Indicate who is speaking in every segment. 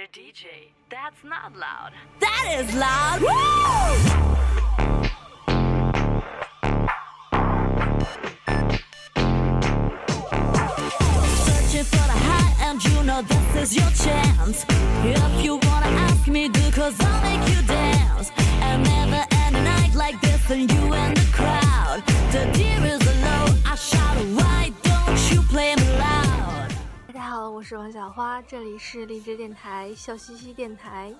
Speaker 1: Mr. DJ, that's not loud.
Speaker 2: That is loud. Woo! Searching for the high and you know this is your chance. If you wanna ask me, do cause I'll make you dance. And never end a night like this and you and the crowd. The deer is low, I shout, why
Speaker 3: 大家好我是王小花这里是荔枝电台笑嘻嘻电台。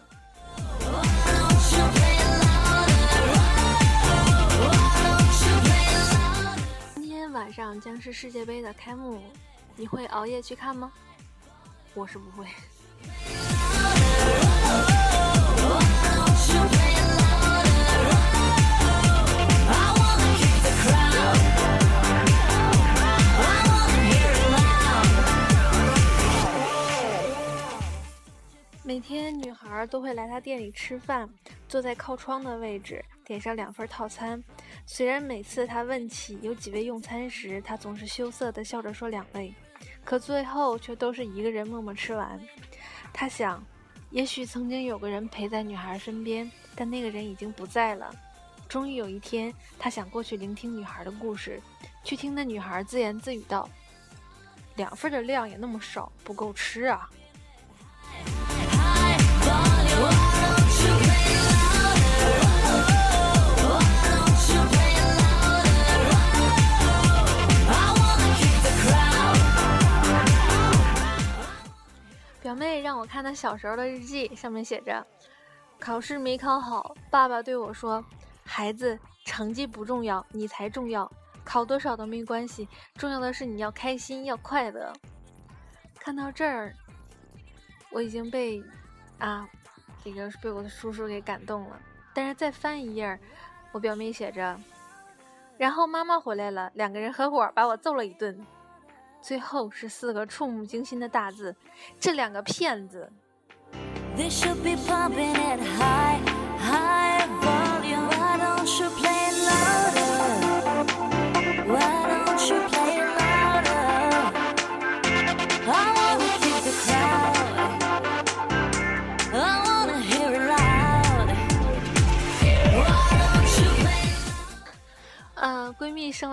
Speaker 3: 今天晚上将是世界杯的开幕你会熬夜去看吗？我是不会。孩都会来他店里吃饭，坐在靠窗的位置，点上两份套餐。虽然每次他问起有几位用餐时，他总是羞涩地笑着说两位，可最后却都是一个人默默吃完。他想，也许曾经有个人陪在女孩身边，但那个人已经不在了。终于有一天，他想过去聆听女孩的故事，去听那女孩自言自语道：“两份的量也那么少，不够吃啊。”表妹让我看她小时候的日记，上面写着：考试没考好，爸爸对我说：“孩子，成绩不重要，你才重要。考多少都没关系，重要的是你要开心，要快乐。”看到这儿，我已经被啊，这个被我的叔叔给感动了。但是再翻一页，我表妹写着：“然后妈妈回来了，两个人合伙把我揍了一顿。”最后是四个触目惊心的大字：“这两个骗子。”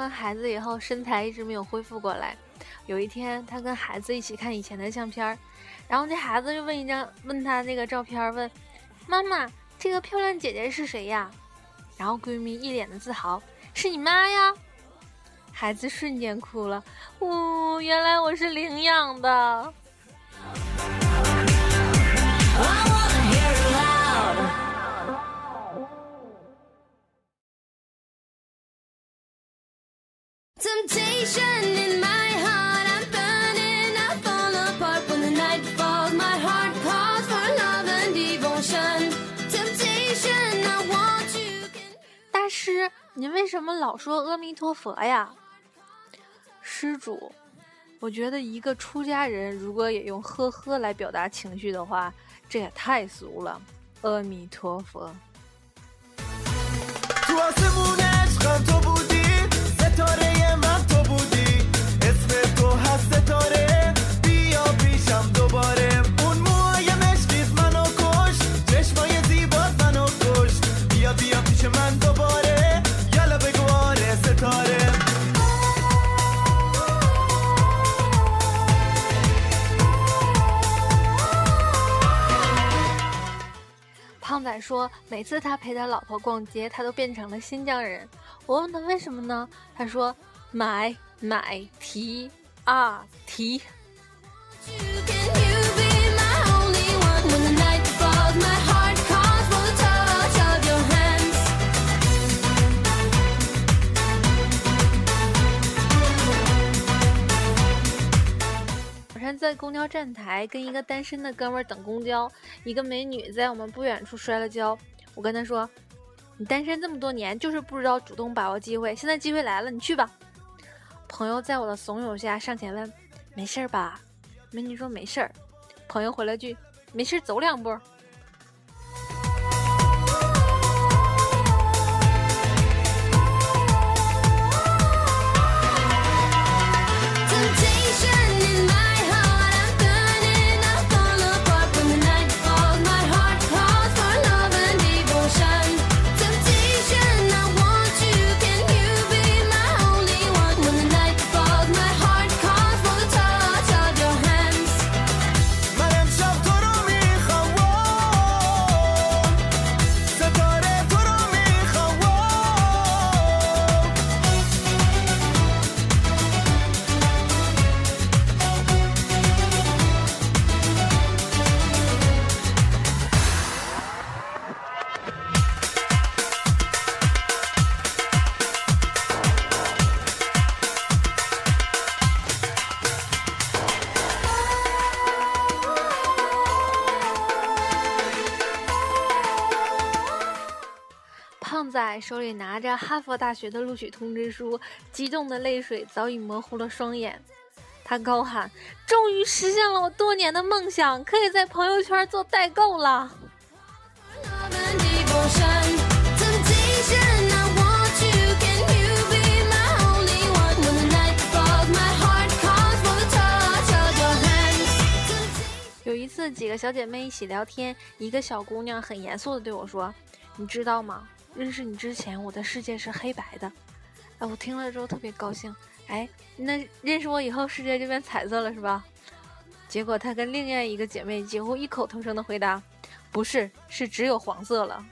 Speaker 3: 孩子以后，身材一直没有恢复过来。有一天，她跟孩子一起看以前的相片，然后这孩子就问一张，问他那个照片，问妈妈：“这个漂亮姐姐是谁呀？”然后闺蜜一脸的自豪：“是你妈呀！”孩子瞬间哭了，呜、原来我是领养的。师，您为什么老说阿弥陀佛呀？施主，我觉得一个出家人如果也用呵呵来表达情绪的话，这也太俗了。阿弥陀佛。说，每次他陪他老婆逛街，他都变成了新疆人。我问他为什么呢？他说：买买提啊提。站台跟一个单身的哥们儿等公交，一个美女在我们不远处摔了跤。我跟他说：“你单身这么多年，就是不知道主动把握机会，现在机会来了，你去吧。”朋友在我的怂恿下上前问：“没事儿吧？”美女说：“没事儿。”朋友回了句：“没事，走两步。”
Speaker 2: 胖
Speaker 3: 仔手里拿着哈佛大学的录取通知书激动的泪水早已模糊了双眼。他高喊终于实现了我多年的梦想可以在朋友圈做代购了。有一次几个小姐妹一起聊天一个小姑娘很严肃的对我说你知道吗？认识你之前，我的世界是黑白的。”哎，我听了之后特别高兴。哎，那认识我以后，世界就变彩色了是吧？结果她跟另外一个姐妹几乎异口同声的回答：“不是，是只有黄色了。”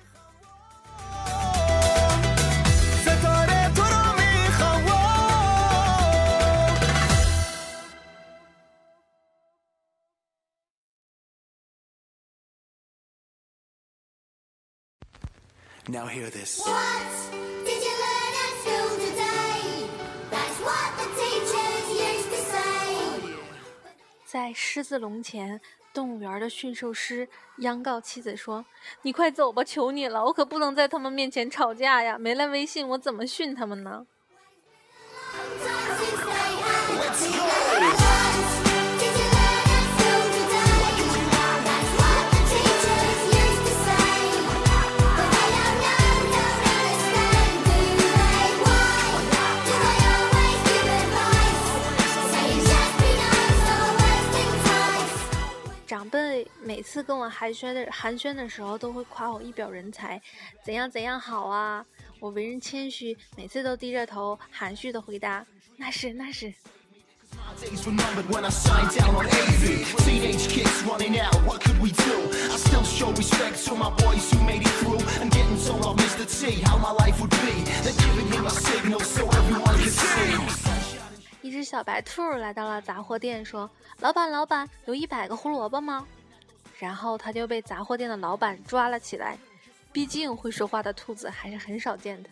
Speaker 4: Now hear this.
Speaker 2: What did you learn at school today? That's what the teachers used to say.
Speaker 3: 在狮子笼前，动物园的驯兽师央告妻子说：“你快走吧，求你了，我可不能在他们面前吵架呀！没了微信，我怎么训他们呢？”每次跟我寒暄的寒暄的时候，都会夸我一表人才，怎样怎样好啊！我为人谦虚，每次都低着头，含蓄的回答：“那是那是。”一只小白兔来到了杂货店，说：“老板，老板，有一百个胡萝卜吗？”然后他就被杂货店的老板抓了起来毕竟会说话的兔子还是很少见的。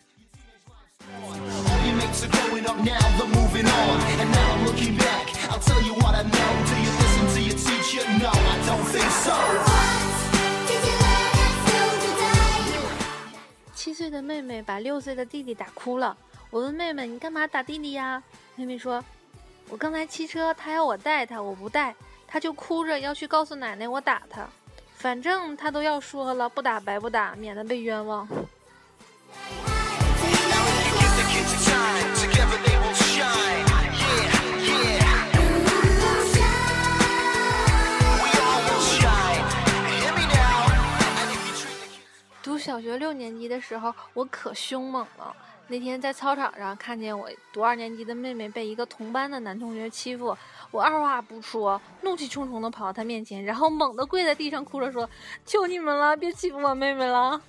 Speaker 3: 七岁的妹妹把六岁的弟弟打哭了我问妹妹你干嘛打弟弟呀？妹妹说我刚才骑车他要我带他我不带他就哭着要去告诉奶奶，我打他。反正他都要说了，不打白不打，免得被冤枉。读小学六年级的时候，我可凶猛了。那天在操场上看见我读二年级的妹妹被一个同班的男同学欺负。我二话不说，怒气冲冲地跑到他面前，然后猛地跪在地上哭着说：“求你们了，别欺负我妹妹了。”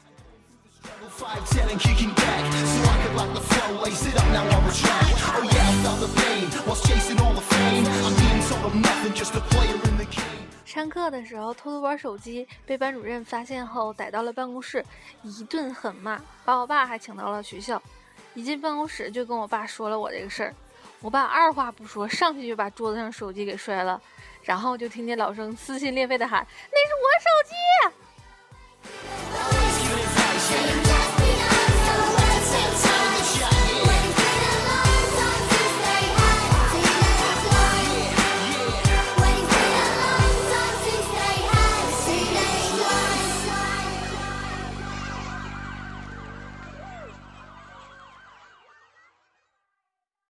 Speaker 3: 上课的时候偷偷玩手机，被班主任发现后逮到了办公室，一顿狠骂，把我爸还请到了学校。一进办公室就跟我爸说了我这个事儿，我爸二话不说，上去就把桌子上手机给摔了，然后就听见老生撕心裂肺的喊：“那是我手机！”